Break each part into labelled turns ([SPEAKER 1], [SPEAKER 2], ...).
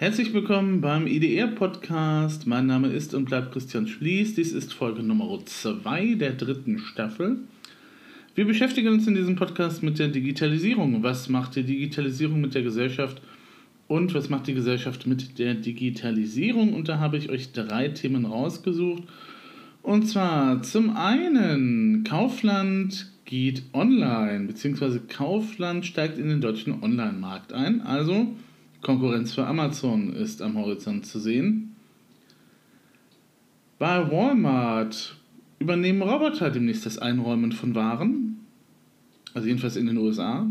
[SPEAKER 1] Herzlich willkommen beim IDR-Podcast. Mein Name ist und bleibt Christian Schließ. Dies ist Folge Nummer 2 der dritten Staffel. Wir beschäftigen uns in diesem Podcast mit der Digitalisierung. Was macht die Digitalisierung mit der Gesellschaft und was macht die Gesellschaft mit der Digitalisierung? Und da habe ich euch drei Themen rausgesucht. Und zwar zum einen Kaufland geht online, beziehungsweise Kaufland steigt in den deutschen Online-Markt ein. Also Konkurrenz für Amazon ist am Horizont zu sehen. Bei Walmart übernehmen Roboter demnächst das Einräumen von Waren. Also jedenfalls in den USA.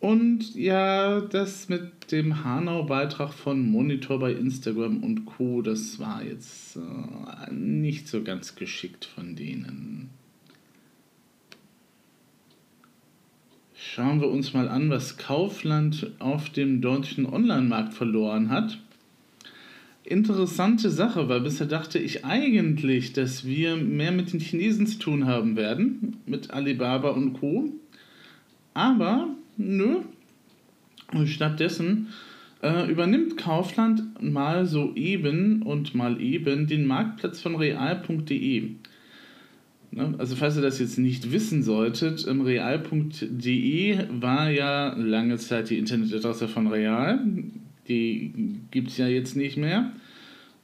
[SPEAKER 1] Und ja, das mit dem Hanau-Beitrag von Monitor bei Instagram und Co., das war jetzt äh, nicht so ganz geschickt von denen. Schauen wir uns mal an, was Kaufland auf dem deutschen Online-Markt verloren hat. Interessante Sache, weil bisher dachte ich eigentlich, dass wir mehr mit den Chinesen zu tun haben werden, mit Alibaba und Co. Aber nö. Stattdessen äh, übernimmt Kaufland mal soeben und mal eben den Marktplatz von real.de. Ne? Also falls ihr das jetzt nicht wissen solltet, real.de war ja lange Zeit die Internetadresse von Real. Die gibt es ja jetzt nicht mehr.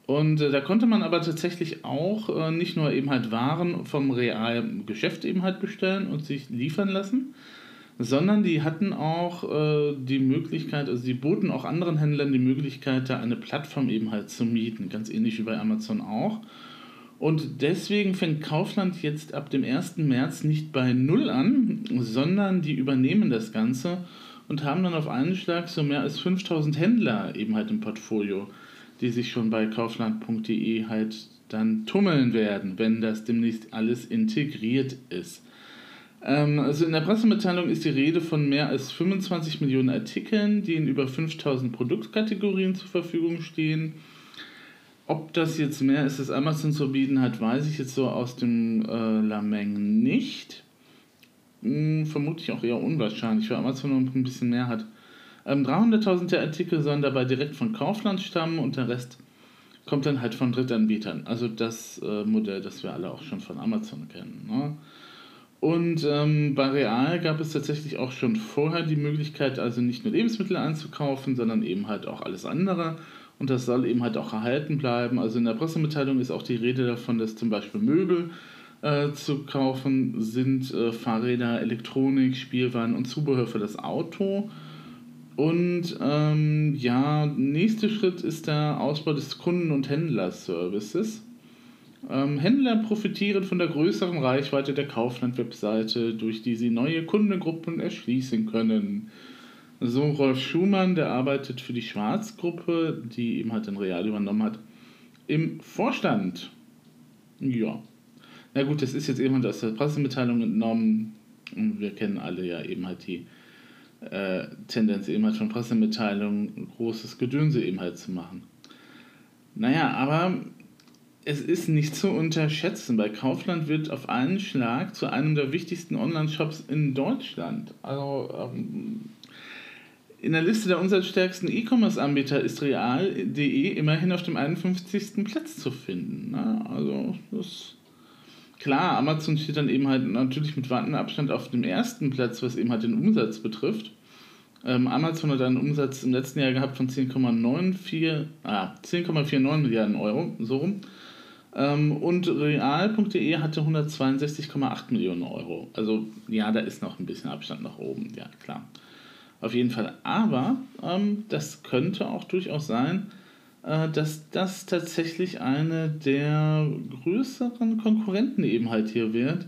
[SPEAKER 1] Und äh, da konnte man aber tatsächlich auch äh, nicht nur eben halt Waren vom Real-Geschäft eben halt bestellen und sich liefern lassen, sondern die hatten auch äh, die Möglichkeit, also die boten auch anderen Händlern die Möglichkeit, da eine Plattform eben halt zu mieten, ganz ähnlich wie bei Amazon auch. Und deswegen fängt Kaufland jetzt ab dem 1. März nicht bei Null an, sondern die übernehmen das Ganze und haben dann auf einen Schlag so mehr als 5000 Händler eben halt im Portfolio, die sich schon bei kaufland.de halt dann tummeln werden, wenn das demnächst alles integriert ist. Ähm, also in der Pressemitteilung ist die Rede von mehr als 25 Millionen Artikeln, die in über 5000 Produktkategorien zur Verfügung stehen. Ob das jetzt mehr ist, als Amazon zu bieten hat, weiß ich jetzt so aus dem äh, Lameng nicht. Hm, vermutlich auch eher unwahrscheinlich, weil Amazon noch ein bisschen mehr hat. Ähm, 300.000 der Artikel sollen dabei direkt von Kaufland stammen und der Rest kommt dann halt von Drittanbietern. Also das äh, Modell, das wir alle auch schon von Amazon kennen. Ne? Und ähm, bei Real gab es tatsächlich auch schon vorher die Möglichkeit, also nicht nur Lebensmittel einzukaufen, sondern eben halt auch alles andere und das soll eben halt auch erhalten bleiben. Also in der Pressemitteilung ist auch die Rede davon, dass zum Beispiel Möbel äh, zu kaufen sind, äh, Fahrräder, Elektronik, Spielwaren und Zubehör für das Auto. Und ähm, ja, nächster Schritt ist der Ausbau des Kunden- und Händlerservices. Ähm, Händler profitieren von der größeren Reichweite der Kaufland-Webseite, durch die sie neue Kundengruppen erschließen können. So, Rolf Schumann, der arbeitet für die Schwarzgruppe, die eben halt den Real übernommen hat, im Vorstand. Ja. Na gut, das ist jetzt eben aus der Pressemitteilung entnommen. Und wir kennen alle ja eben halt die äh, Tendenz eben halt von Pressemitteilungen, großes Gedönse eben halt zu machen. Naja, aber es ist nicht zu unterschätzen. Bei Kaufland wird auf einen Schlag zu einem der wichtigsten Online-Shops in Deutschland. Also ähm, in der Liste der umsatzstärksten E-Commerce-Anbieter ist real.de immerhin auf dem 51. Platz zu finden. Ne? Also das klar, Amazon steht dann eben halt natürlich mit wartendem Abstand auf dem ersten Platz, was eben halt den Umsatz betrifft. Ähm, Amazon hat einen Umsatz im letzten Jahr gehabt von 10,94 ah, 10,49 Milliarden Euro, so rum. Ähm, und real.de hatte 162,8 Millionen Euro. Also ja, da ist noch ein bisschen Abstand nach oben, ja klar. Auf jeden Fall. Aber ähm, das könnte auch durchaus sein, äh, dass das tatsächlich eine der größeren Konkurrenten eben halt hier wird.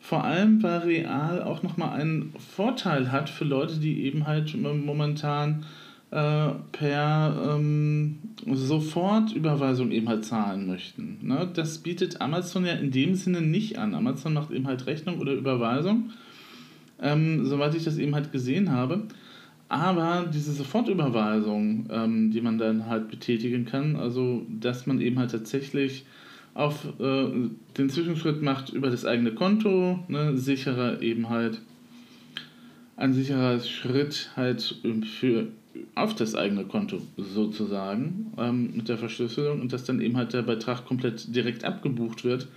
[SPEAKER 1] Vor allem, weil Real auch nochmal einen Vorteil hat für Leute, die eben halt momentan äh, per ähm, Sofortüberweisung eben halt zahlen möchten. Ne? Das bietet Amazon ja in dem Sinne nicht an. Amazon macht eben halt Rechnung oder Überweisung ähm, soweit ich das eben halt gesehen habe. Aber diese Sofortüberweisung, ähm, die man dann halt betätigen kann, also dass man eben halt tatsächlich auf äh, den Zwischenschritt macht über das eigene Konto, ne, sicherer eben halt, ein sicherer Schritt halt für auf das eigene Konto sozusagen ähm, mit der Verschlüsselung und dass dann eben halt der Betrag komplett direkt abgebucht wird.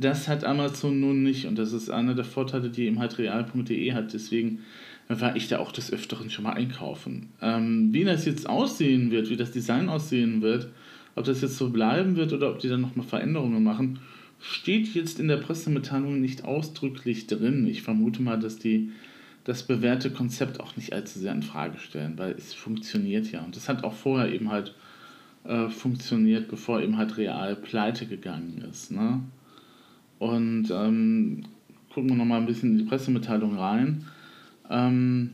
[SPEAKER 1] Das hat Amazon nun nicht und das ist einer der Vorteile, die eben halt real.de hat. Deswegen war ich da auch des Öfteren schon mal einkaufen. Ähm, wie das jetzt aussehen wird, wie das Design aussehen wird, ob das jetzt so bleiben wird oder ob die dann nochmal Veränderungen machen, steht jetzt in der Pressemitteilung nicht ausdrücklich drin. Ich vermute mal, dass die das bewährte Konzept auch nicht allzu sehr in Frage stellen, weil es funktioniert ja. Und es hat auch vorher eben halt äh, funktioniert, bevor eben halt real pleite gegangen ist. Ne? Und ähm, gucken wir nochmal ein bisschen in die Pressemitteilung rein. Ähm,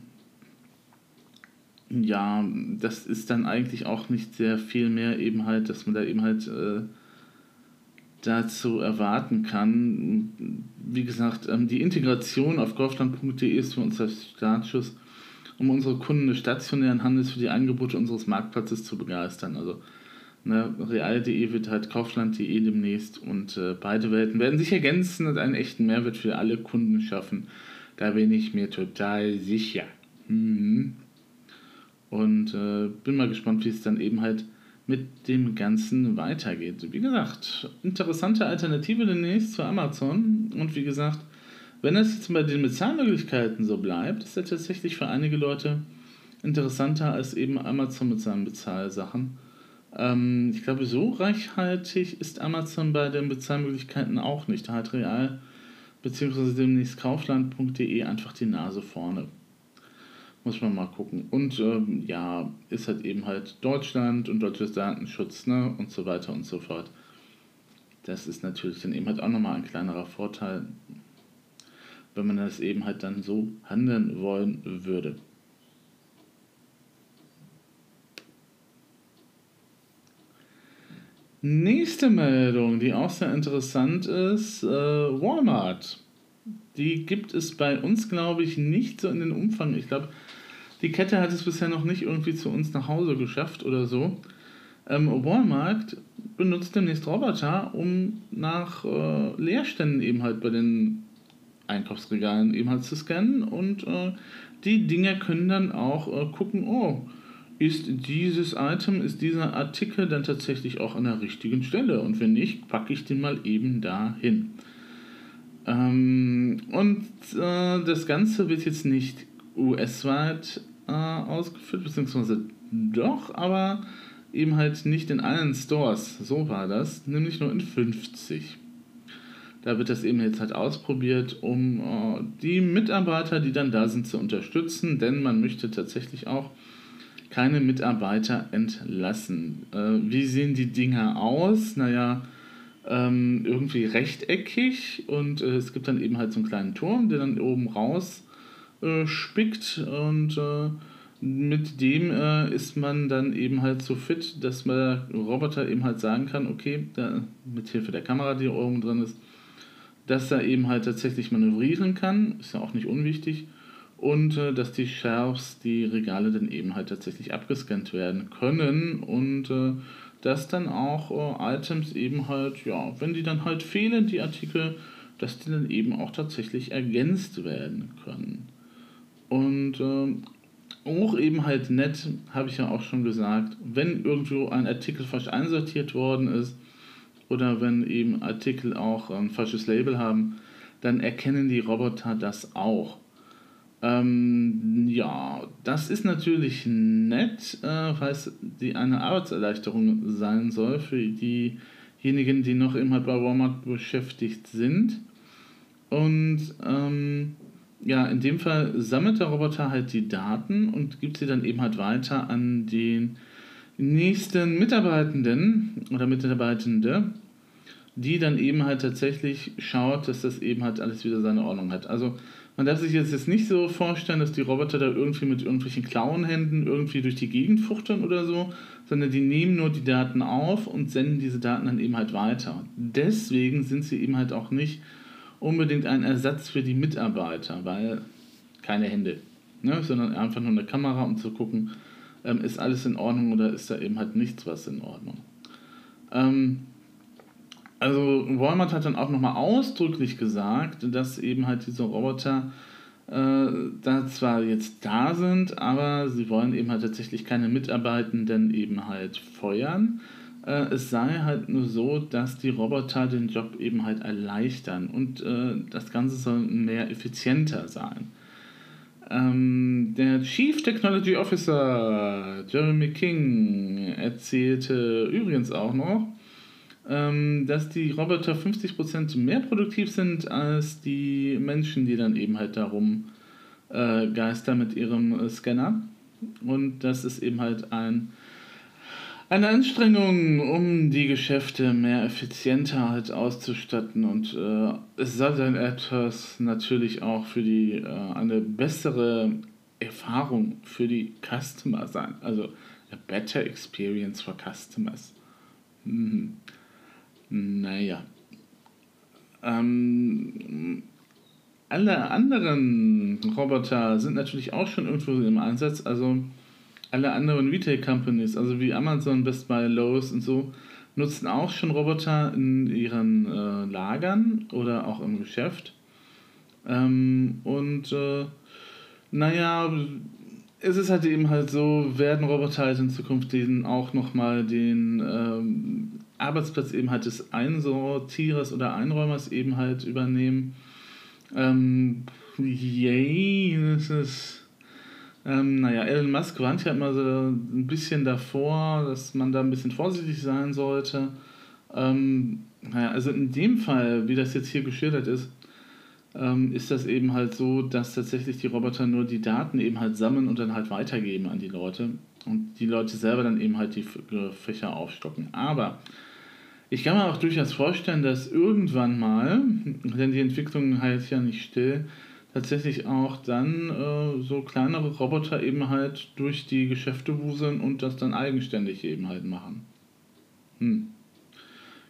[SPEAKER 1] ja, das ist dann eigentlich auch nicht sehr viel mehr eben halt, dass man da eben halt äh, dazu erwarten kann. Wie gesagt, ähm, die Integration auf kaufland.de ist für uns der Startschuss, um unsere Kunden des stationären Handels für die Angebote unseres Marktplatzes zu begeistern. Also ne, real.de wird halt kaufland.de demnächst und äh, beide Welten werden sich ergänzen und einen echten Mehrwert für alle Kunden schaffen. Da bin ich mir total sicher. Mhm. Und äh, bin mal gespannt, wie es dann eben halt mit dem Ganzen weitergeht. Wie gesagt, interessante Alternative demnächst zu Amazon. Und wie gesagt, wenn es jetzt bei den Bezahlmöglichkeiten so bleibt, ist er tatsächlich für einige Leute interessanter als eben Amazon mit seinen Bezahlsachen. Ähm, ich glaube, so reichhaltig ist Amazon bei den Bezahlmöglichkeiten auch nicht. Da hat Real bzw. demnächst Kaufland.de einfach die Nase vorne. Muss man mal gucken. Und ähm, ja, ist halt eben halt Deutschland und deutsches Datenschutz ne? und so weiter und so fort. Das ist natürlich dann eben halt auch nochmal ein kleinerer Vorteil, wenn man das eben halt dann so handeln wollen würde. Nächste Meldung, die auch sehr interessant ist, äh, Walmart. Die gibt es bei uns, glaube ich, nicht so in den Umfang. Ich glaube, die Kette hat es bisher noch nicht irgendwie zu uns nach Hause geschafft oder so. Ähm, Walmart benutzt demnächst Roboter, um nach äh, Leerständen eben halt bei den Einkaufsregalen eben halt zu scannen und äh, die Dinger können dann auch äh, gucken, oh, ist dieses Item, ist dieser Artikel dann tatsächlich auch an der richtigen Stelle und wenn nicht, packe ich den mal eben dahin. Ähm, und äh, das Ganze wird jetzt nicht US-weit äh, ausgeführt, beziehungsweise doch, aber eben halt nicht in allen Stores. So war das, nämlich nur in 50. Da wird das eben jetzt halt ausprobiert, um äh, die Mitarbeiter, die dann da sind, zu unterstützen, denn man möchte tatsächlich auch keine Mitarbeiter entlassen. Äh, wie sehen die Dinger aus? Naja, ähm, irgendwie rechteckig und äh, es gibt dann eben halt so einen kleinen Turm, der dann oben raus äh, spickt und äh, mit dem äh, ist man dann eben halt so fit, dass man der Roboter eben halt sagen kann, okay, da, mit Hilfe der Kamera, die oben drin ist, dass er eben halt tatsächlich manövrieren kann, ist ja auch nicht unwichtig, und äh, dass die Shelves, die Regale dann eben halt tatsächlich abgescannt werden können und äh, dass dann auch äh, Items eben halt, ja, wenn die dann halt fehlen, die Artikel, dass die dann eben auch tatsächlich ergänzt werden können. Und äh, auch eben halt nett, habe ich ja auch schon gesagt, wenn irgendwo ein Artikel falsch einsortiert worden ist oder wenn eben Artikel auch ein falsches Label haben, dann erkennen die Roboter das auch. Ähm, ja, das ist natürlich nett, äh, es die eine Arbeitserleichterung sein soll für diejenigen, die noch immer bei Walmart beschäftigt sind. Und ähm, ja, in dem Fall sammelt der Roboter halt die Daten und gibt sie dann eben halt weiter an den nächsten Mitarbeitenden oder Mitarbeitende, die dann eben halt tatsächlich schaut, dass das eben halt alles wieder seine Ordnung hat. Also man darf sich jetzt, nicht so vorstellen, dass die Roboter da irgendwie mit irgendwelchen Klauenhänden irgendwie durch die Gegend fuchtern oder so, sondern die nehmen nur die Daten auf und senden diese Daten dann eben halt weiter. Deswegen sind sie eben halt auch nicht unbedingt ein Ersatz für die Mitarbeiter, weil keine Hände, ne, sondern einfach nur eine Kamera, um zu gucken, ähm, ist alles in Ordnung oder ist da eben halt nichts was in Ordnung. Ähm, also Walmart hat dann auch nochmal ausdrücklich gesagt, dass eben halt diese Roboter äh, da zwar jetzt da sind, aber sie wollen eben halt tatsächlich keine Mitarbeitenden eben halt feuern. Äh, es sei halt nur so, dass die Roboter den Job eben halt erleichtern und äh, das Ganze soll mehr effizienter sein. Ähm, der Chief Technology Officer Jeremy King erzählte übrigens auch noch, dass die Roboter 50% mehr produktiv sind als die Menschen, die dann eben halt darum äh, geistern mit ihrem äh, Scanner. Und das ist eben halt ein, eine Anstrengung, um die Geschäfte mehr effizienter halt auszustatten. Und äh, es soll dann etwas natürlich auch für die äh, eine bessere Erfahrung für die Customer sein. Also a better experience for customers. Mhm. Naja. Ähm, alle anderen Roboter sind natürlich auch schon irgendwo im Einsatz. Also alle anderen Retail Companies, also wie Amazon, Best Buy, Lowe's und so, nutzen auch schon Roboter in ihren äh, Lagern oder auch im Geschäft. Ähm, und äh, naja, es ist halt eben halt so, werden Roboter halt in Zukunft den auch nochmal den ähm, Arbeitsplatz eben halt des Einsortierers oder Einräumers eben halt übernehmen. Ähm, yay, das ist. Ähm, naja, Elon Musk warnt ja immer so ein bisschen davor, dass man da ein bisschen vorsichtig sein sollte. Ähm, naja, also in dem Fall, wie das jetzt hier geschildert ist, ähm, ist das eben halt so, dass tatsächlich die Roboter nur die Daten eben halt sammeln und dann halt weitergeben an die Leute und die Leute selber dann eben halt die Fächer aufstocken. Aber ich kann mir auch durchaus vorstellen, dass irgendwann mal, denn die Entwicklung halt ja nicht still, tatsächlich auch dann äh, so kleinere Roboter eben halt durch die Geschäfte wuseln und das dann eigenständig eben halt machen. Hm.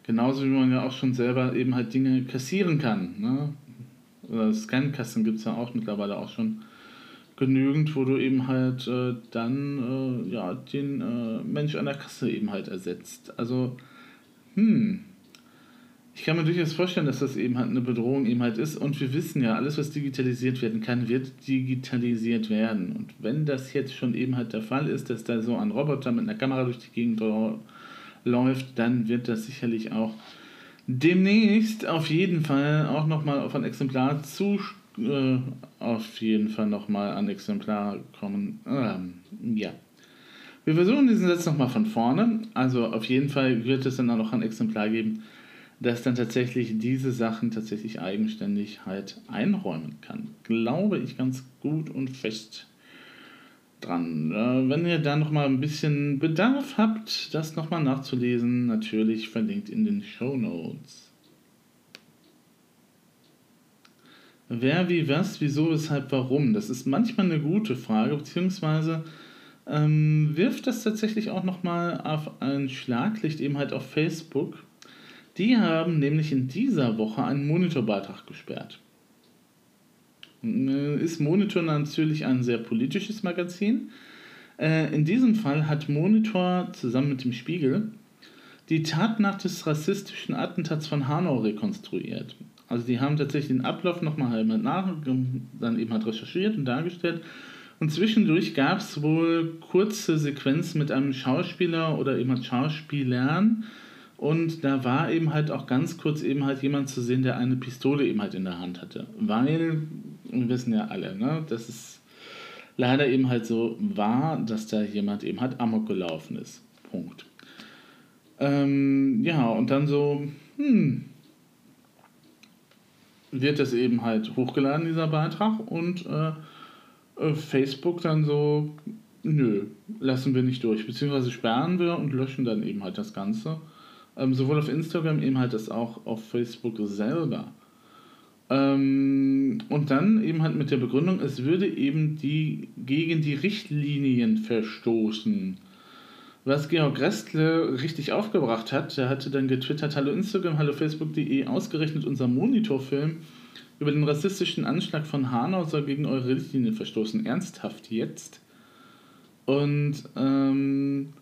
[SPEAKER 1] Genauso wie man ja auch schon selber eben halt Dinge kassieren kann. Ne? Scankassen gibt es ja auch mittlerweile auch schon genügend, wo du eben halt äh, dann äh, ja, den äh, Mensch an der Kasse eben halt ersetzt. Also hm, ich kann mir durchaus vorstellen, dass das eben halt eine Bedrohung eben halt ist. Und wir wissen ja, alles, was digitalisiert werden kann, wird digitalisiert werden. Und wenn das jetzt schon eben halt der Fall ist, dass da so ein Roboter mit einer Kamera durch die Gegend läuft, dann wird das sicherlich auch demnächst auf jeden Fall auch nochmal auf ein Exemplar zu äh, auf jeden Fall nochmal ein Exemplar kommen. Ähm. Wir versuchen diesen Satz nochmal von vorne. Also auf jeden Fall wird es dann auch noch ein Exemplar geben, das dann tatsächlich diese Sachen tatsächlich eigenständig halt einräumen kann. Glaube ich ganz gut und fest dran. Äh, wenn ihr da nochmal ein bisschen Bedarf habt, das nochmal nachzulesen, natürlich verlinkt in den Show Notes. Wer, wie, was, wieso, weshalb, warum? Das ist manchmal eine gute Frage, beziehungsweise ähm, wirft das tatsächlich auch nochmal auf ein Schlaglicht eben halt auf Facebook. Die haben nämlich in dieser Woche einen Monitorbeitrag gesperrt. Äh, ist Monitor natürlich ein sehr politisches Magazin. Äh, in diesem Fall hat Monitor zusammen mit dem Spiegel die Tatnacht des rassistischen Attentats von Hanau rekonstruiert. Also die haben tatsächlich den Ablauf nochmal halt nach, dann eben halt recherchiert und dargestellt und zwischendurch gab es wohl kurze Sequenzen mit einem Schauspieler oder eben Schauspielern. Und da war eben halt auch ganz kurz eben halt jemand zu sehen, der eine Pistole eben halt in der Hand hatte. Weil, wir wissen ja alle, ne, dass es leider eben halt so war, dass da jemand eben halt amok gelaufen ist. Punkt. Ähm, ja, und dann so, hm, wird das eben halt hochgeladen, dieser Beitrag, und äh, Facebook dann so, nö, lassen wir nicht durch, beziehungsweise sperren wir und löschen dann eben halt das Ganze. Ähm, sowohl auf Instagram eben halt das auch auf Facebook selber. Ähm, und dann eben halt mit der Begründung, es würde eben die gegen die Richtlinien verstoßen. Was Georg Restle richtig aufgebracht hat, der hatte dann getwittert, hallo Instagram, hallo Facebook.de, ausgerechnet unser Monitorfilm über den rassistischen Anschlag von Hanau soll gegen eure Richtlinie verstoßen. Ernsthaft jetzt? Und ähm,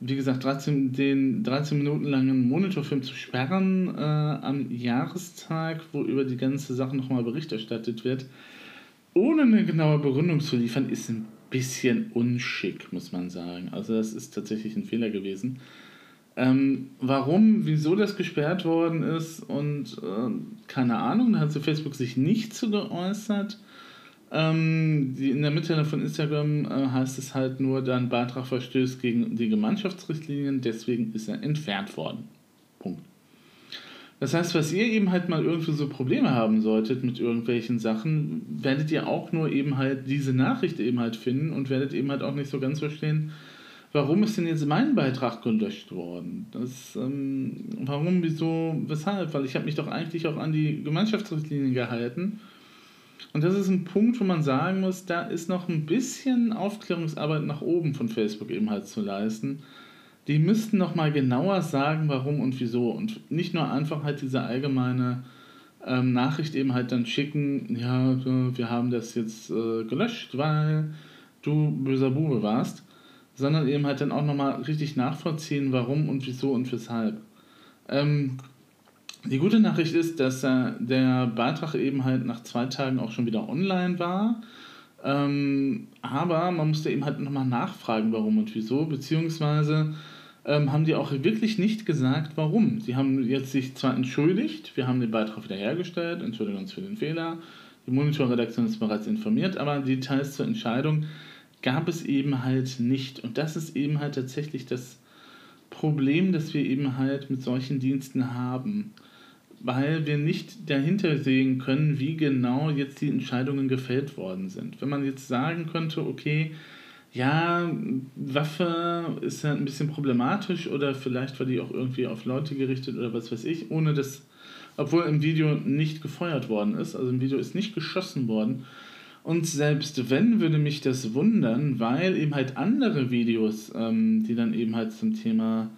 [SPEAKER 1] wie gesagt, 13, den 13 Minuten langen Monitorfilm zu sperren äh, am Jahrestag, wo über die ganze Sache nochmal Bericht erstattet wird, ohne eine genaue Begründung zu liefern, ist ein bisschen unschick, muss man sagen. Also das ist tatsächlich ein Fehler gewesen. Ähm, warum, wieso das gesperrt worden ist und äh, keine Ahnung, da hat zu Facebook sich nicht zu geäußert. Ähm, die, in der Mitteilung von Instagram äh, heißt es halt nur, dein Beitrag verstößt gegen die Gemeinschaftsrichtlinien, deswegen ist er entfernt worden. Punkt. Das heißt, was ihr eben halt mal irgendwie so Probleme haben solltet mit irgendwelchen Sachen, werdet ihr auch nur eben halt diese Nachricht eben halt finden und werdet eben halt auch nicht so ganz verstehen, warum ist denn jetzt mein Beitrag gelöscht worden? Das, ähm, warum, wieso, weshalb? Weil ich habe mich doch eigentlich auch an die Gemeinschaftsrichtlinien gehalten und das ist ein Punkt, wo man sagen muss, da ist noch ein bisschen Aufklärungsarbeit nach oben von Facebook eben halt zu leisten. Die müssten noch mal genauer sagen, warum und wieso und nicht nur einfach halt diese allgemeine ähm, Nachricht eben halt dann schicken, ja, wir haben das jetzt äh, gelöscht, weil du böser Bube warst, sondern eben halt dann auch noch mal richtig nachvollziehen, warum und wieso und weshalb. Ähm, die gute Nachricht ist, dass äh, der Beitrag eben halt nach zwei Tagen auch schon wieder online war. Ähm, aber man musste eben halt nochmal nachfragen, warum und wieso, beziehungsweise ähm, haben die auch wirklich nicht gesagt, warum. Sie haben jetzt sich zwar entschuldigt, wir haben den Beitrag wiederhergestellt, entschuldigen uns für den Fehler, die Monitorredaktion ist bereits informiert, aber Details zur Entscheidung gab es eben halt nicht. Und das ist eben halt tatsächlich das Problem, das wir eben halt mit solchen Diensten haben weil wir nicht dahinter sehen können, wie genau jetzt die Entscheidungen gefällt worden sind. Wenn man jetzt sagen könnte, okay, ja, Waffe ist ja ein bisschen problematisch oder vielleicht war die auch irgendwie auf Leute gerichtet oder was weiß ich, ohne dass, obwohl im Video nicht gefeuert worden ist, also im Video ist nicht geschossen worden. Und selbst wenn, würde mich das wundern, weil eben halt andere Videos, ähm, die dann eben halt zum Thema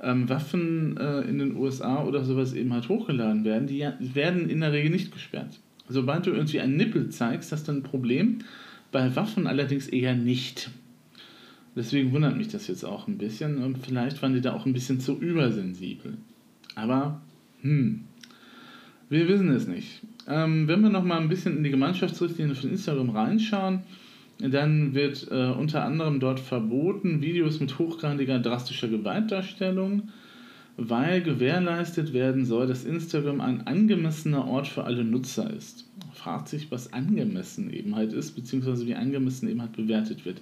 [SPEAKER 1] ähm, Waffen äh, in den USA oder sowas eben halt hochgeladen werden, die werden in der Regel nicht gesperrt. Sobald du irgendwie einen Nippel zeigst, hast du ein Problem. Bei Waffen allerdings eher nicht. Deswegen wundert mich das jetzt auch ein bisschen und vielleicht waren die da auch ein bisschen zu übersensibel. Aber, hm, wir wissen es nicht. Ähm, wenn wir nochmal ein bisschen in die Gemeinschaftsrichtlinie von Instagram reinschauen, dann wird äh, unter anderem dort verboten Videos mit hochgradiger drastischer Gewaltdarstellung, weil gewährleistet werden soll, dass Instagram ein angemessener Ort für alle Nutzer ist. Fragt sich, was angemessen eben halt ist, beziehungsweise wie angemessen eben halt bewertet wird.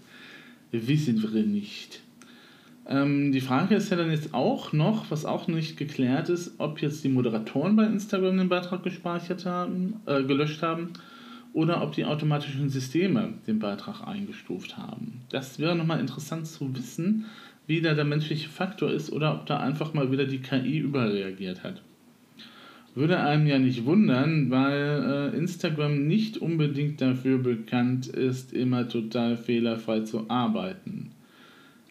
[SPEAKER 1] Wissen wir nicht. Ähm, die Frage ist ja dann jetzt auch noch, was auch nicht geklärt ist, ob jetzt die Moderatoren bei Instagram den Beitrag gespeichert haben, äh, gelöscht haben oder ob die automatischen Systeme den Beitrag eingestuft haben. Das wäre nochmal interessant zu wissen, wie da der menschliche Faktor ist oder ob da einfach mal wieder die KI überreagiert hat. Würde einem ja nicht wundern, weil äh, Instagram nicht unbedingt dafür bekannt ist, immer total fehlerfrei zu arbeiten.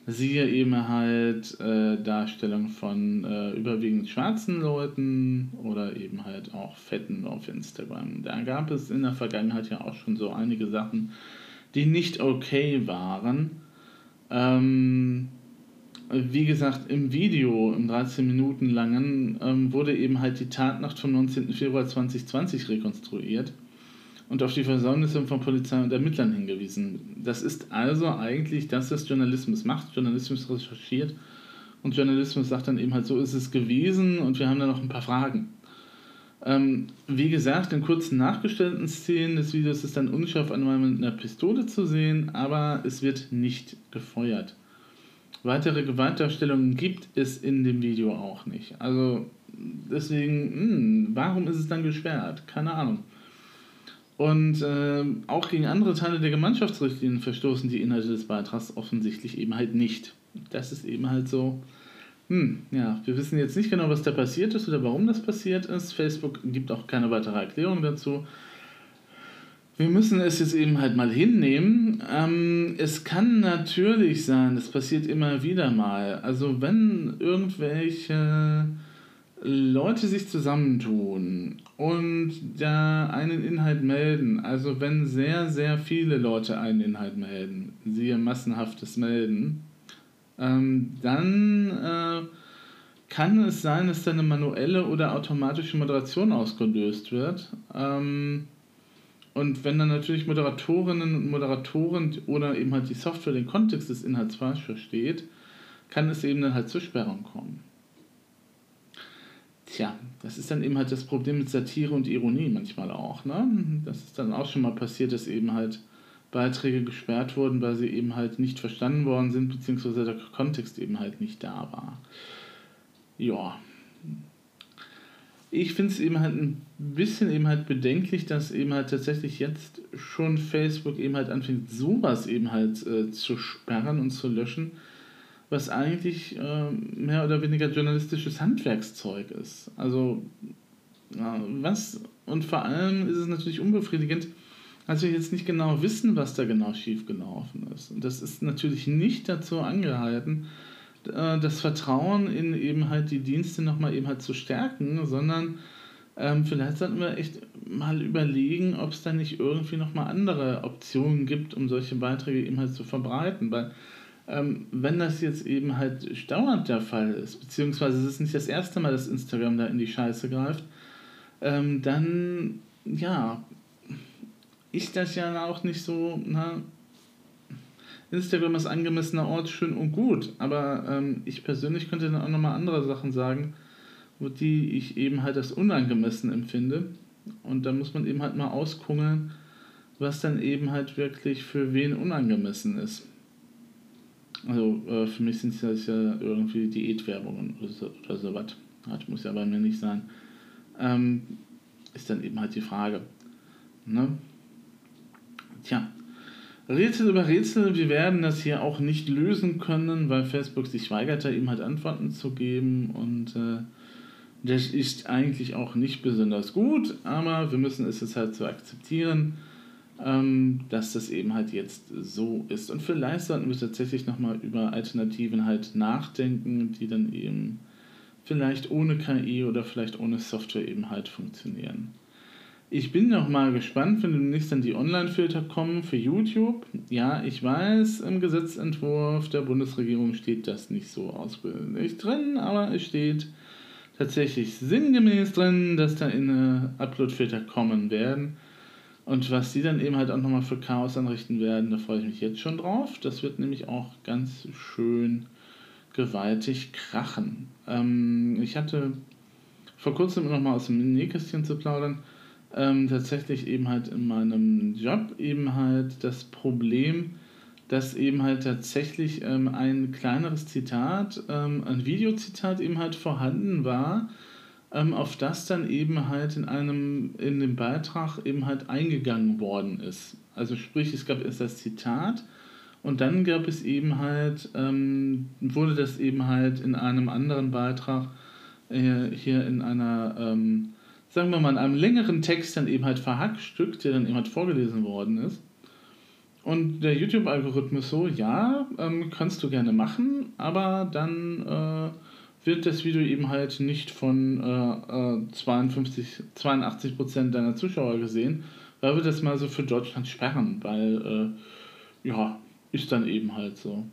[SPEAKER 1] Siehe eben halt äh, Darstellung von äh, überwiegend schwarzen Leuten oder eben halt auch Fetten auf Instagram. Da gab es in der Vergangenheit ja auch schon so einige Sachen, die nicht okay waren. Ähm, wie gesagt, im Video, im 13 Minuten langen, ähm, wurde eben halt die Tatnacht vom 19. Februar 2020 rekonstruiert und auf die Versäumnisse von Polizei und Ermittlern hingewiesen. Das ist also eigentlich das, was Journalismus macht. Journalismus recherchiert und Journalismus sagt dann eben halt, so ist es gewesen und wir haben da noch ein paar Fragen. Ähm, wie gesagt, in kurzen nachgestellten Szenen des Videos ist dann unscharf einmal mit einer Pistole zu sehen, aber es wird nicht gefeuert. Weitere Gewaltdarstellungen gibt es in dem Video auch nicht. Also deswegen, mh, hm, warum ist es dann gesperrt? Keine Ahnung. Und äh, auch gegen andere Teile der Gemeinschaftsrichtlinien verstoßen die Inhalte des Beitrags offensichtlich eben halt nicht. Das ist eben halt so. Hm, ja, wir wissen jetzt nicht genau, was da passiert ist oder warum das passiert ist. Facebook gibt auch keine weitere Erklärung dazu. Wir müssen es jetzt eben halt mal hinnehmen. Ähm, es kann natürlich sein, das passiert immer wieder mal. Also wenn irgendwelche Leute sich zusammentun und da einen Inhalt melden, also wenn sehr, sehr viele Leute einen Inhalt melden, siehe massenhaftes Melden, ähm, dann äh, kann es sein, dass da eine manuelle oder automatische Moderation ausgelöst wird. Ähm, und wenn dann natürlich Moderatorinnen und Moderatoren oder eben halt die Software den Kontext des Inhalts falsch versteht, kann es eben dann halt zur Sperrung kommen. Tja, das ist dann eben halt das Problem mit Satire und Ironie manchmal auch. Ne? Das ist dann auch schon mal passiert, dass eben halt Beiträge gesperrt wurden, weil sie eben halt nicht verstanden worden sind, beziehungsweise der Kontext eben halt nicht da war. Ja. Ich finde es eben halt ein bisschen eben halt bedenklich, dass eben halt tatsächlich jetzt schon Facebook eben halt anfängt, sowas eben halt äh, zu sperren und zu löschen was eigentlich äh, mehr oder weniger journalistisches Handwerkszeug ist. Also ja, was und vor allem ist es natürlich unbefriedigend, als wir jetzt nicht genau wissen, was da genau schiefgelaufen ist. Und das ist natürlich nicht dazu angehalten, äh, das Vertrauen in eben halt die Dienste nochmal eben halt zu stärken, sondern ähm, vielleicht sollten wir echt mal überlegen, ob es da nicht irgendwie nochmal andere Optionen gibt, um solche Beiträge eben halt zu verbreiten. Weil ähm, wenn das jetzt eben halt dauernd der Fall ist, beziehungsweise es ist nicht das erste Mal, dass Instagram da in die Scheiße greift, ähm, dann ja, ist das ja auch nicht so, na, Instagram ist angemessener Ort, schön und gut, aber ähm, ich persönlich könnte dann auch nochmal andere Sachen sagen, wo die ich eben halt als unangemessen empfinde. Und da muss man eben halt mal auskungeln, was dann eben halt wirklich für wen unangemessen ist. Also äh, für mich sind das ja irgendwie Diätwerbungen oder so, oder so. Das muss ja bei mir nicht sein. Ähm, ist dann eben halt die Frage. Ne? Tja, Rätsel über Rätsel, wir werden das hier auch nicht lösen können, weil Facebook sich weigert, da eben halt Antworten zu geben und äh, das ist eigentlich auch nicht besonders gut, aber wir müssen es jetzt halt so akzeptieren dass das eben halt jetzt so ist. Und vielleicht sollten wir tatsächlich nochmal über Alternativen halt nachdenken, die dann eben vielleicht ohne KI oder vielleicht ohne Software eben halt funktionieren. Ich bin noch mal gespannt, wenn demnächst dann die Online-Filter kommen für YouTube. Ja, ich weiß, im Gesetzentwurf der Bundesregierung steht das nicht so ausbildlich drin, aber es steht tatsächlich sinngemäß drin, dass da in Upload-Filter kommen werden. Und was die dann eben halt auch nochmal für Chaos anrichten werden, da freue ich mich jetzt schon drauf. Das wird nämlich auch ganz schön gewaltig krachen. Ähm, ich hatte vor kurzem nochmal aus dem Nähkästchen zu plaudern, ähm, tatsächlich eben halt in meinem Job eben halt das Problem, dass eben halt tatsächlich ähm, ein kleineres Zitat, ähm, ein Videozitat eben halt vorhanden war, ähm, auf das dann eben halt in einem, in dem Beitrag eben halt eingegangen worden ist. Also sprich, es gab erst das Zitat und dann gab es eben halt, ähm, wurde das eben halt in einem anderen Beitrag äh, hier in einer, ähm, sagen wir mal, in einem längeren Text dann eben halt verhackstückt, der dann eben halt vorgelesen worden ist. Und der YouTube-Algorithmus so, ja, ähm, kannst du gerne machen, aber dann äh, wird das Video eben halt nicht von äh, 52, 82 Prozent deiner Zuschauer gesehen, weil wir das mal so für Deutschland sperren, weil, äh, ja, ist dann eben halt so.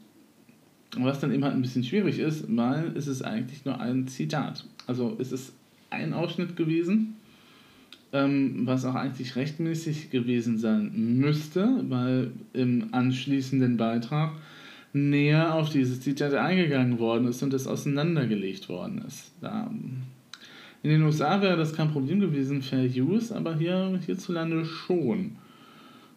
[SPEAKER 1] was dann eben halt ein bisschen schwierig ist, weil es ist eigentlich nur ein Zitat. Also es ist ein Ausschnitt gewesen, ähm, was auch eigentlich rechtmäßig gewesen sein müsste, weil im anschließenden Beitrag näher auf dieses Zitat eingegangen worden ist und es auseinandergelegt worden ist. Da, in den USA wäre das kein Problem gewesen, Fair Use, aber hier hierzulande schon.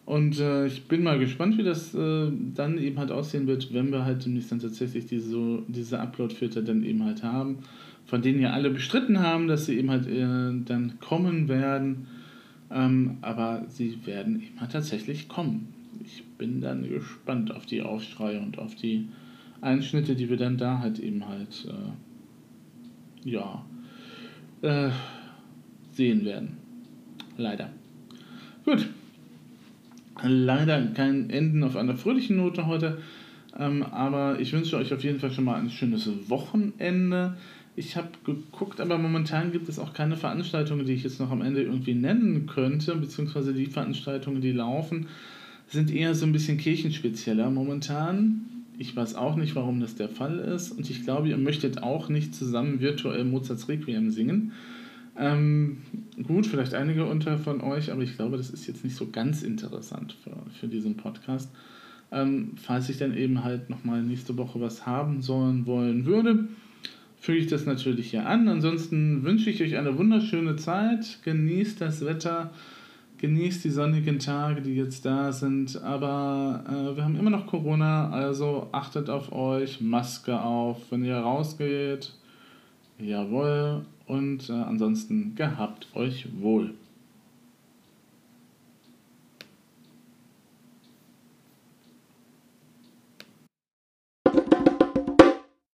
[SPEAKER 1] Und äh, ich bin mal gespannt, wie das äh, dann eben halt aussehen wird, wenn wir halt demnächst dann tatsächlich diese, diese Upload-Filter dann eben halt haben, von denen ja alle bestritten haben, dass sie eben halt äh, dann kommen werden. Ähm, aber sie werden eben halt tatsächlich kommen ich bin dann gespannt auf die Aufschreie und auf die Einschnitte, die wir dann da halt eben halt, äh, ja, äh, sehen werden. Leider. Gut. Leider kein Enden auf einer fröhlichen Note heute. Ähm, aber ich wünsche euch auf jeden Fall schon mal ein schönes Wochenende. Ich habe geguckt, aber momentan gibt es auch keine Veranstaltungen, die ich jetzt noch am Ende irgendwie nennen könnte, beziehungsweise die Veranstaltungen, die laufen sind eher so ein bisschen kirchenspezieller momentan. Ich weiß auch nicht, warum das der Fall ist. Und ich glaube, ihr möchtet auch nicht zusammen virtuell Mozarts Requiem singen. Ähm, gut, vielleicht einige unter von euch, aber ich glaube, das ist jetzt nicht so ganz interessant für, für diesen Podcast. Ähm, falls ich dann eben halt nochmal nächste Woche was haben sollen wollen würde, füge ich das natürlich hier an. Ansonsten wünsche ich euch eine wunderschöne Zeit. Genießt das Wetter, genießt die sonnigen Tage, die jetzt da sind. Aber äh, wir haben immer noch Corona, also achtet auf euch, Maske auf, wenn ihr rausgeht. Jawohl. Und äh, ansonsten gehabt euch wohl.